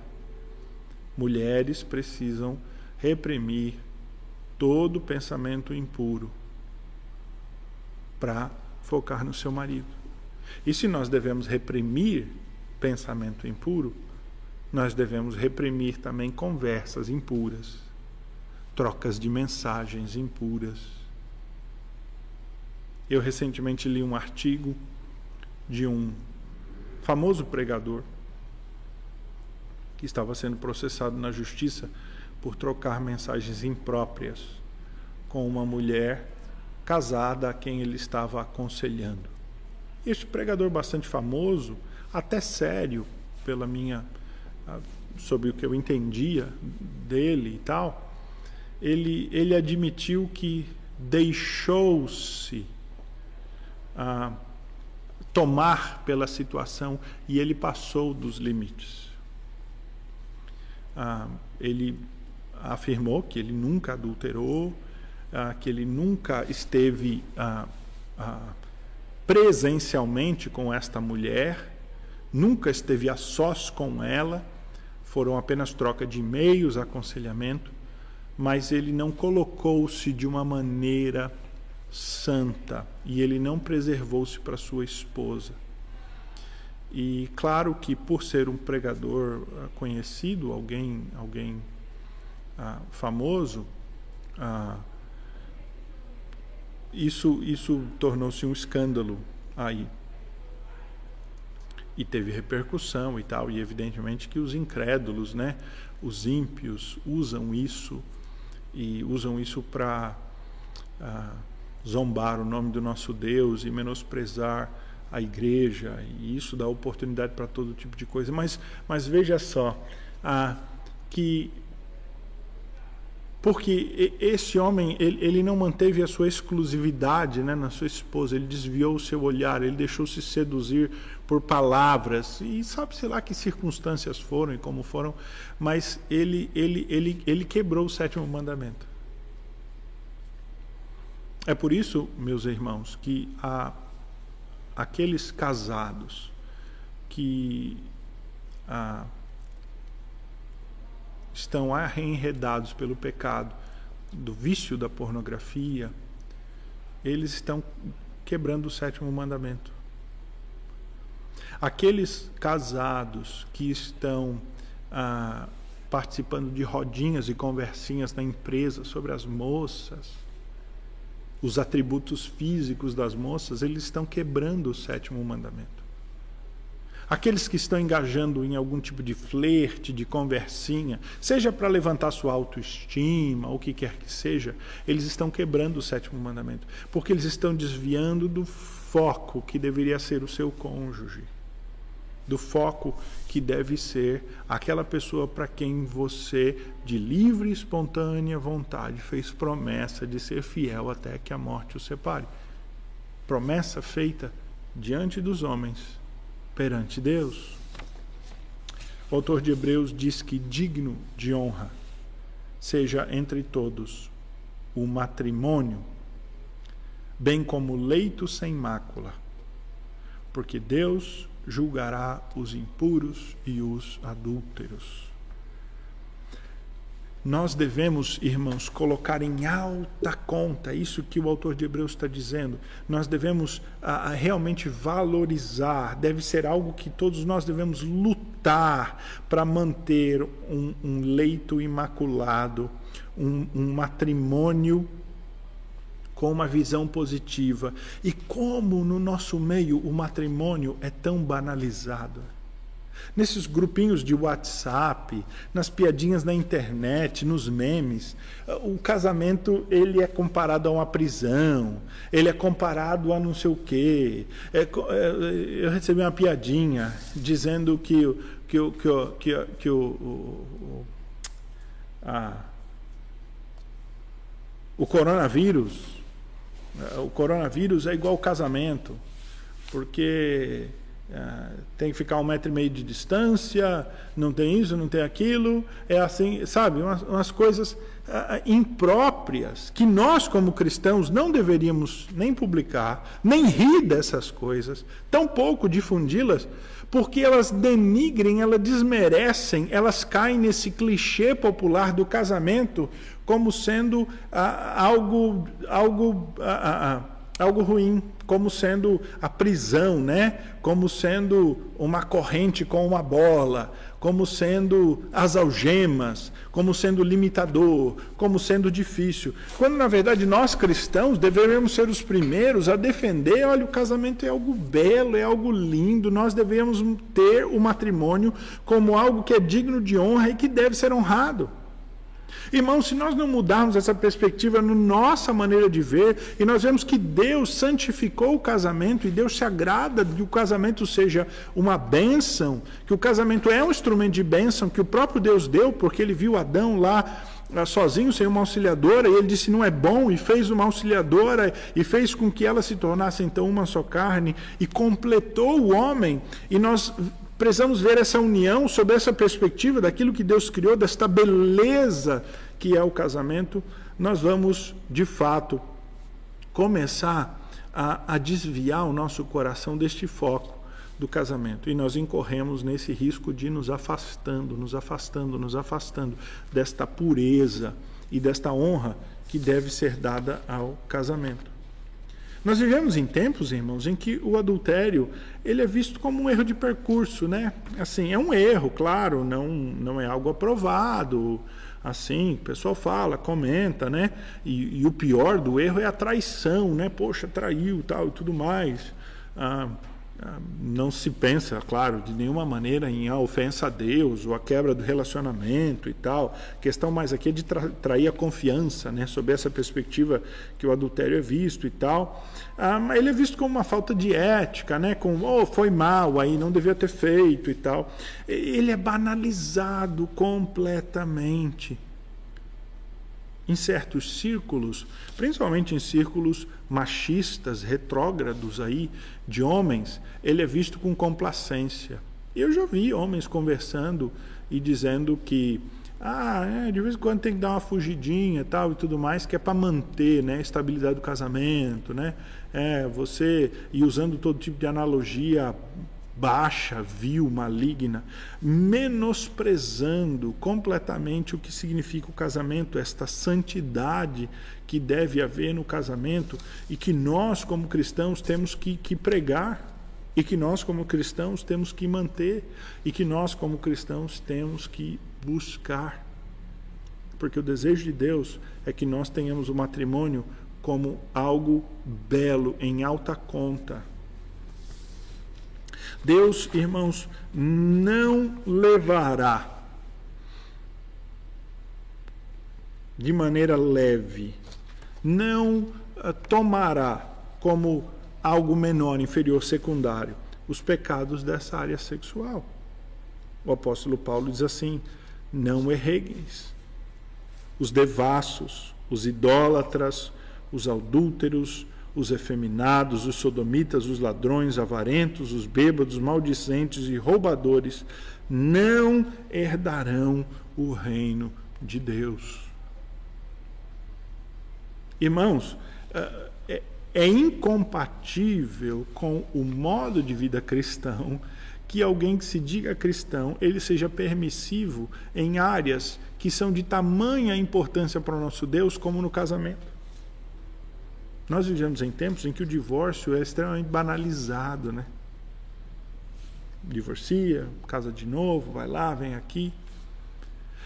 Mulheres precisam reprimir todo pensamento impuro para focar no seu marido. E se nós devemos reprimir pensamento impuro, nós devemos reprimir também conversas impuras, trocas de mensagens impuras. Eu recentemente li um artigo de um famoso pregador que estava sendo processado na justiça por trocar mensagens impróprias com uma mulher casada a quem ele estava aconselhando. Este pregador bastante famoso, até sério, pela minha ah, sobre o que eu entendia dele e tal, ele, ele admitiu que deixou-se ah, tomar pela situação e ele passou dos limites. Ah, ele afirmou que ele nunca adulterou, ah, que ele nunca esteve ah, ah presencialmente com esta mulher, nunca esteve a sós com ela, foram apenas troca de e-mails, aconselhamento, mas ele não colocou-se de uma maneira santa e ele não preservou-se para sua esposa. E claro que por ser um pregador ah, conhecido, alguém, alguém ah, famoso, ah, isso, isso tornou-se um escândalo aí. E teve repercussão e tal, e evidentemente que os incrédulos, né, os ímpios, usam isso e usam isso para ah, zombar o nome do nosso Deus e menosprezar a igreja, e isso dá oportunidade para todo tipo de coisa. Mas, mas veja só, ah, que porque esse homem ele, ele, não manteve a sua exclusividade né, na sua esposa, ele desviou o seu olhar, ele deixou-se seduzir por palavras e sabe-se lá que circunstâncias foram e como foram, mas ele, ele, ele, ele quebrou o sétimo mandamento. É por isso, meus irmãos, que aqueles casados que estão arrenredados pelo pecado, do vício da pornografia, eles estão quebrando o sétimo mandamento. Aqueles casados que estão ah, participando de rodinhas e conversinhas na empresa sobre as moças, os atributos físicos das moças, eles estão quebrando o sétimo mandamento. Aqueles que estão engajando em algum tipo de flerte, de conversinha, seja para levantar sua autoestima, ou o que quer que seja, eles estão quebrando o sétimo mandamento, porque eles estão desviando do foco que deveria ser o seu cônjuge, do foco que deve ser aquela pessoa para quem você, de livre e espontânea vontade, fez promessa de ser fiel até que a morte o separe. Promessa feita diante dos homens perante Deus. O autor de Hebreus diz que digno de honra seja entre todos o matrimônio, bem como leito sem mácula, porque Deus julgará os impuros e os adúlteros. Nós devemos, irmãos, colocar em alta conta isso que o autor de Hebreus está dizendo. Nós devemos a, a, realmente valorizar, deve ser algo que todos nós devemos lutar para manter um, um, leito imaculado, um, um matrimônio com uma visão positiva. E como no nosso meio o matrimônio é tão banalizado nesses grupinhos de WhatsApp, nas piadinhas na internet, nos memes, o casamento ele é comparado a uma prisão, ele é comparado a não sei o quê. É, é, eu recebi uma piadinha dizendo que, que, que, que, que o, o, o, a, o coronavírus, o coronavírus é igual ao casamento, porque é, tem que ficar um metro e meio de distância, não tem isso, não tem aquilo, é assim, sabe, umas, umas coisas uh, impróprias que nós, como cristãos, não deveríamos nem publicar, nem rir dessas coisas, tampouco difundi-las, porque elas denigrem, elas desmerecem, elas caem nesse clichê popular do casamento como sendo uh, algo, algo uh, algo ruim, como sendo a prisão, né? Como sendo uma corrente com uma bola, como sendo as algemas, como sendo limitador, como sendo difícil. Quando na verdade nós cristãos deveríamos ser os primeiros a defender, olha, o casamento é algo belo, é algo lindo, nós devemos ter o matrimônio como algo que é digno de honra e que deve ser honrado. Irmãos, se nós não mudarmos essa perspectiva na nossa maneira de ver, e nós vemos que Deus santificou o casamento, e Deus se agrada que o casamento seja uma bênção, que o casamento é um instrumento de bênção que o próprio Deus deu, porque ele viu Adão lá sozinho, sem uma auxiliadora, e ele disse não é bom, e fez uma auxiliadora, e fez com que ela se tornasse então uma só carne, e completou o homem, e nós precisamos ver essa união sob essa perspectiva daquilo que Deus criou, desta beleza que é o casamento, nós vamos, de fato, começar a, a desviar o nosso coração deste foco do casamento. E nós incorremos nesse risco de nos afastando, nos afastando, nos afastando desta pureza e desta honra que deve ser dada ao casamento. Nós vivemos em tempos, irmãos, em que o adultério ele é visto como um erro de percurso, né? Assim, é um erro, claro, não, não é algo aprovado. Assim, o pessoal fala, comenta, né? E, e o pior do erro é a traição, né? Poxa, traiu, tal e tudo mais. Ah, não se pensa, claro, de nenhuma maneira em a ofensa a Deus ou a quebra do relacionamento e tal. A questão mais aqui é de tra trair a confiança, né, sob essa perspectiva que o adultério é visto e tal. Ah, ele é visto como uma falta de ética, né, com oh, foi mal, aí não devia ter feito e tal. Ele é banalizado completamente em certos círculos, principalmente em círculos machistas, retrógrados aí, de homens, ele é visto com complacência. Eu já vi homens conversando e dizendo que ah, é, de vez em quando tem que dar uma fugidinha tal e tudo mais, que é para manter né, a estabilidade do casamento, né? É, você, e usando todo tipo de analogia baixa, vil, maligna, menosprezando completamente o que significa o casamento, esta santidade que deve haver no casamento e que nós, como cristãos, temos que, que pregar e que nós, como cristãos, temos que manter e que nós, como cristãos, temos que buscar. Porque o desejo de Deus é que nós tenhamos o matrimônio como algo belo, em alta conta. Deus, irmãos, não levará de maneira leve, não uh, tomará como algo menor, inferior, secundário, os pecados dessa área sexual. O apóstolo Paulo diz assim: não erregues. Os devassos, os idólatras, os adúlteros, os efeminados, os sodomitas, os ladrões, avarentos, os bêbados, maldicentes e roubadores não herdarão o reino de Deus. Irmãos, eh, é, é incompatível com o modo de vida cristão que alguém que se diga cristão, ele seja permissivo em áreas que são de tamanha importância para o nosso Deus, como no casamento. Nós vivemos em tempos em que o divórcio é extremamente banalizado, né? Divorcia, casa de novo, vai lá, vem aqui.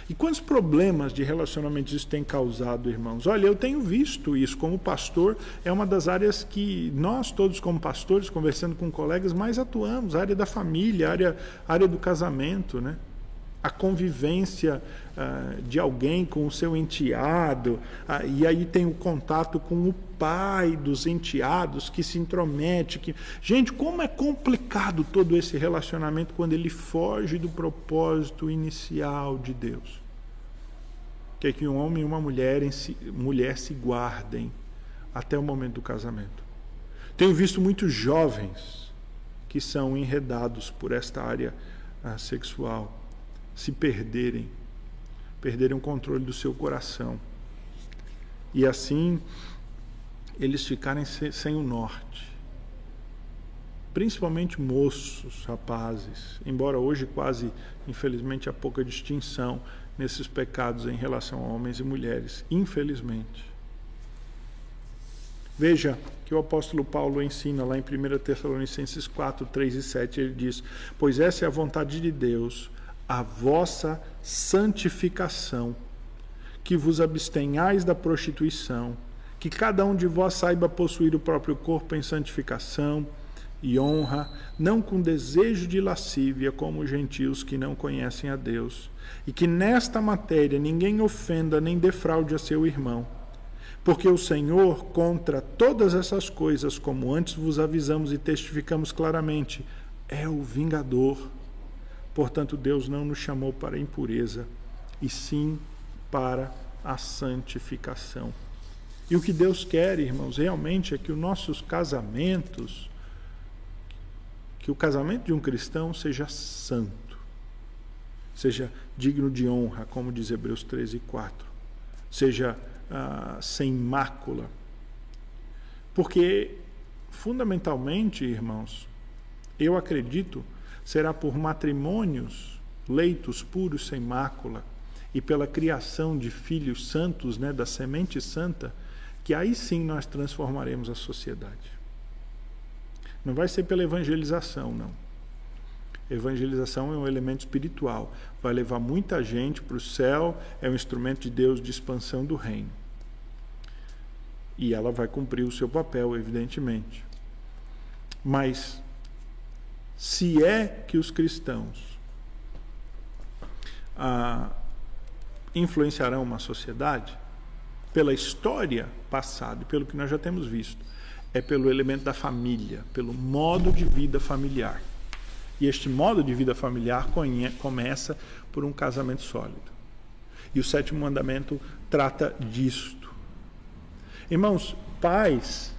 E quantos problemas de relacionamentos isso tem causado, irmãos? Olha, eu tenho visto isso como pastor, é uma das áreas que nós todos como pastores, conversando com colegas, mais atuamos, área da família, área, área do casamento, né? a convivência uh, de alguém com o seu enteado, uh, e aí tem o contato com o pai dos enteados que se intromete. Que... Gente, como é complicado todo esse relacionamento quando ele foge do propósito inicial de Deus. Que é que um homem e uma mulher, si, mulher se guardem até o momento do casamento. Tenho visto muitos jovens que são enredados por esta área uh, sexual se perderem, perderem o controle do seu coração. E assim eles ficarem sem o norte. Principalmente moços, rapazes, embora hoje quase, infelizmente, há pouca distinção nesses pecados em relação a homens e mulheres, infelizmente. Veja que o apóstolo Paulo ensina lá em 1 Tessalonicenses 4, 3 e 7, ele diz: Pois essa é a vontade de Deus, a vossa santificação, que vos abstenhais da prostituição, que cada um de vós saiba possuir o próprio corpo em santificação e honra, não com desejo de lascívia, como os gentios que não conhecem a Deus, e que nesta matéria ninguém ofenda nem defraude a seu irmão. Porque o Senhor, contra todas essas coisas, como antes vos avisamos e testificamos claramente, é o vingador Portanto, Deus não nos chamou para a impureza, e sim para a santificação. E o que Deus quer, irmãos, realmente é que os nossos casamentos, que o casamento de um cristão seja santo, seja digno de honra, como diz Hebreus 13, 4, seja ah, sem mácula. Porque, fundamentalmente, irmãos, eu acredito será por matrimônios, leitos puros sem mácula, e pela criação de filhos santos, né, da semente santa, que aí sim nós transformaremos a sociedade. Não vai ser pela evangelização, não. Evangelização é um elemento espiritual, vai levar muita gente para o céu, é um instrumento de Deus de expansão do reino. E ela vai cumprir o seu papel, evidentemente. Mas se é que os cristãos ah, influenciarão uma sociedade, pela história passada, pelo que nós já temos visto, é pelo elemento da família, pelo modo de vida familiar. E este modo de vida familiar começa por um casamento sólido. E o sétimo mandamento trata disto. Irmãos, pais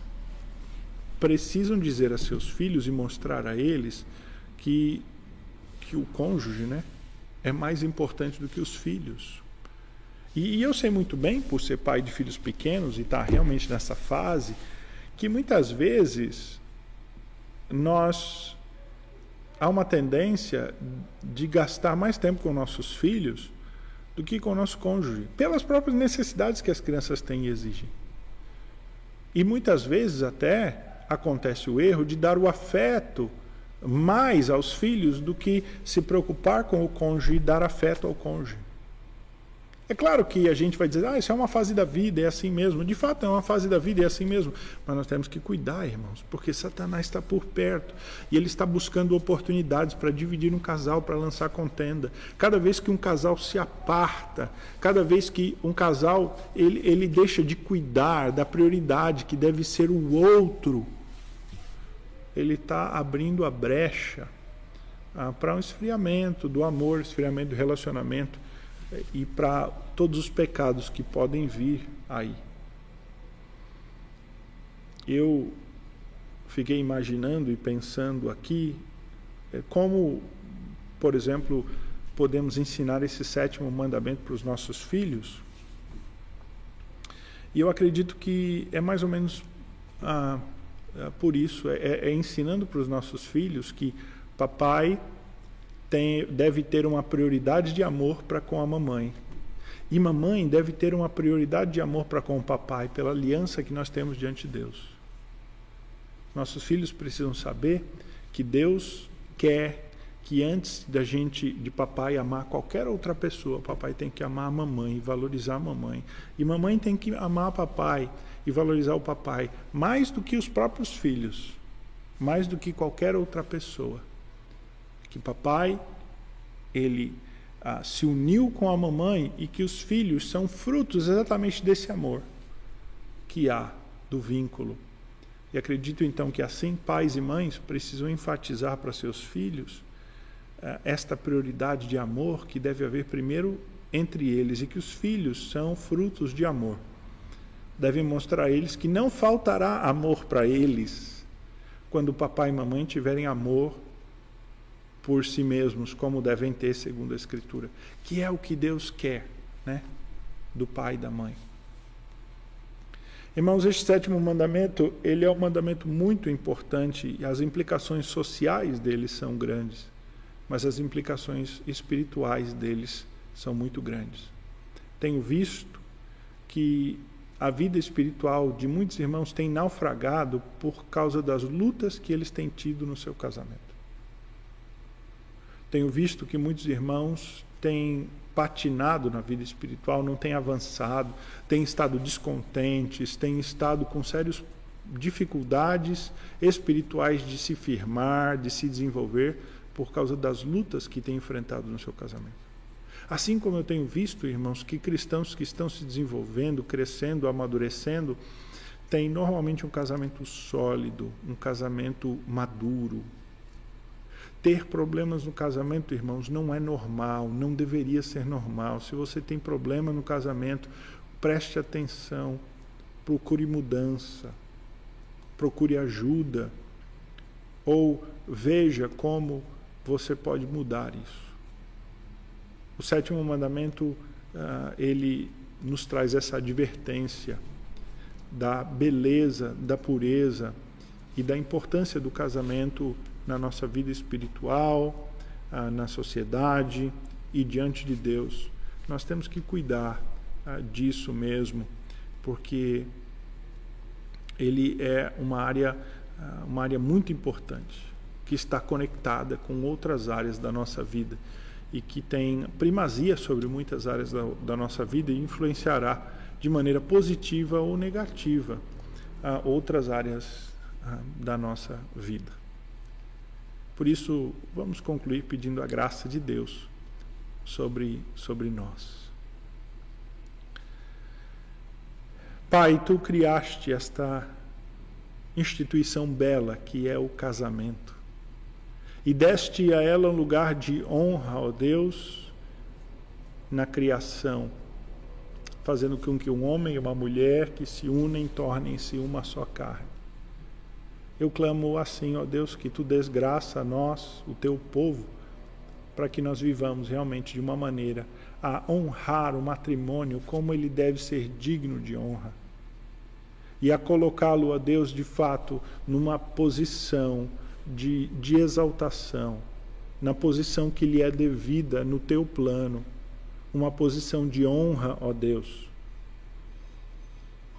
precisam dizer a seus filhos e mostrar a eles que, que o cônjuge né, é mais importante do que os filhos. E, e eu sei muito bem, por ser pai de filhos pequenos e estar tá realmente nessa fase, que muitas vezes nós há uma tendência de gastar mais tempo com nossos filhos do que com o nosso cônjuge, pelas próprias necessidades que as crianças têm e exigem. E muitas vezes até acontece o erro de dar o afeto mais aos filhos do que se preocupar com o cônjuge e dar afeto ao cônjuge. É claro que a gente vai dizer, ah, isso é uma fase da vida, é assim mesmo. De fato, é uma fase da vida, é assim mesmo. Mas nós temos que cuidar, irmãos, porque Satanás está por perto e ele está buscando oportunidades para dividir um casal, para lançar contenda. Cada vez que um casal se aparta, cada vez que um casal ele, ele deixa de cuidar da prioridade que deve ser o outro, ele está abrindo a brecha ah, para um esfriamento do amor, esfriamento do relacionamento e para todos os pecados que podem vir aí. Eu fiquei imaginando e pensando aqui é, como, por exemplo, podemos ensinar esse sétimo mandamento para os nossos filhos. E eu acredito que é mais ou menos ah, por isso, é, é ensinando para os nossos filhos que papai tem, deve ter uma prioridade de amor para com a mamãe. E mamãe deve ter uma prioridade de amor para com o papai, pela aliança que nós temos diante de Deus. Nossos filhos precisam saber que Deus quer que antes da gente, de papai amar qualquer outra pessoa, papai tem que amar a mamãe, valorizar a mamãe. E mamãe tem que amar papai e valorizar o papai mais do que os próprios filhos, mais do que qualquer outra pessoa que papai ele ah, se uniu com a mamãe e que os filhos são frutos exatamente desse amor que há do vínculo. E acredito então que assim pais e mães precisam enfatizar para seus filhos ah, esta prioridade de amor que deve haver primeiro entre eles e que os filhos são frutos de amor. Devem mostrar a eles que não faltará amor para eles quando papai e mamãe tiverem amor por si mesmos, como devem ter, segundo a Escritura, que é o que Deus quer, né? Do pai e da mãe. Irmãos, este sétimo mandamento, ele é um mandamento muito importante e as implicações sociais dele são grandes, mas as implicações espirituais deles são muito grandes. Tenho visto que a vida espiritual de muitos irmãos tem naufragado por causa das lutas que eles têm tido no seu casamento. Tenho visto que muitos irmãos têm patinado na vida espiritual, não têm avançado, têm estado descontentes, têm estado com sérias dificuldades espirituais de se firmar, de se desenvolver por causa das lutas que têm enfrentado no seu casamento. Assim como eu tenho visto, irmãos, que cristãos que estão se desenvolvendo, crescendo, amadurecendo, têm normalmente um casamento sólido, um casamento maduro, ter problemas no casamento, irmãos, não é normal, não deveria ser normal. Se você tem problema no casamento, preste atenção, procure mudança, procure ajuda, ou veja como você pode mudar isso. O sétimo mandamento, uh, ele nos traz essa advertência da beleza, da pureza e da importância do casamento na nossa vida espiritual, ah, na sociedade e diante de Deus. Nós temos que cuidar ah, disso mesmo, porque ele é uma área, ah, uma área muito importante, que está conectada com outras áreas da nossa vida e que tem primazia sobre muitas áreas da, da nossa vida e influenciará de maneira positiva ou negativa a outras áreas da nossa vida. Por isso, vamos concluir pedindo a graça de Deus sobre, sobre nós. Pai, tu criaste esta instituição bela que é o casamento e deste a ela um lugar de honra, ó Deus, na criação, fazendo com que um homem e uma mulher que se unem tornem-se uma só carne. Eu clamo assim, ó Deus, que tu desgraça a nós, o teu povo, para que nós vivamos realmente de uma maneira a honrar o matrimônio como ele deve ser digno de honra. E a colocá-lo, ó Deus, de fato, numa posição de, de exaltação, na posição que lhe é devida no teu plano, uma posição de honra, ó Deus.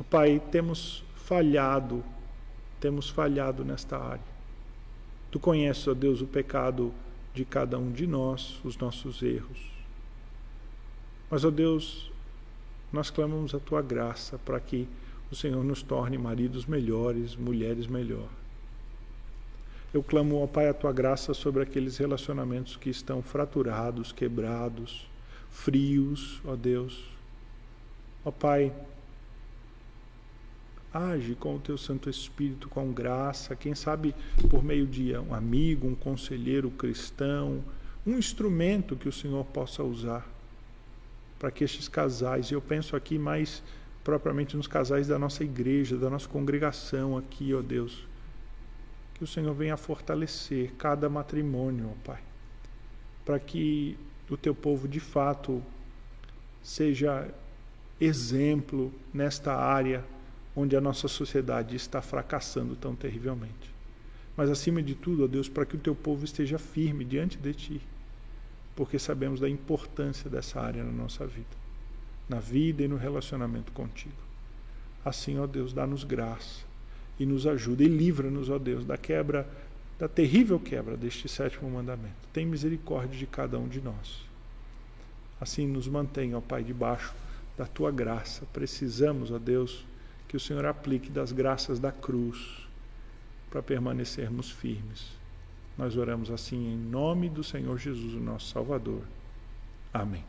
Ó Pai, temos falhado, temos falhado nesta área. Tu conheces, ó Deus, o pecado de cada um de nós, os nossos erros. Mas, ó Deus, nós clamamos a tua graça para que o Senhor nos torne maridos melhores, mulheres melhor. Eu clamo, ó Pai, a tua graça sobre aqueles relacionamentos que estão fraturados, quebrados, frios, ó Deus. Ó Pai, age com o teu Santo Espírito com graça, quem sabe por meio de um amigo, um conselheiro cristão, um instrumento que o Senhor possa usar para que estes casais, e eu penso aqui mais propriamente nos casais da nossa igreja, da nossa congregação aqui, ó Deus, que o Senhor venha fortalecer cada matrimônio, ó Pai, para que o teu povo de fato seja exemplo nesta área onde a nossa sociedade está fracassando tão terrivelmente. Mas acima de tudo, ó Deus, para que o teu povo esteja firme diante de ti, porque sabemos da importância dessa área na nossa vida, na vida e no relacionamento contigo. Assim, ó Deus, dá-nos graça e nos ajuda e livra-nos, ó Deus, da quebra, da terrível quebra deste sétimo mandamento. Tem misericórdia de cada um de nós. Assim nos mantém, ó Pai, debaixo da tua graça. Precisamos, ó Deus, que o Senhor aplique das graças da cruz para permanecermos firmes. Nós oramos assim em nome do Senhor Jesus, o nosso Salvador. Amém.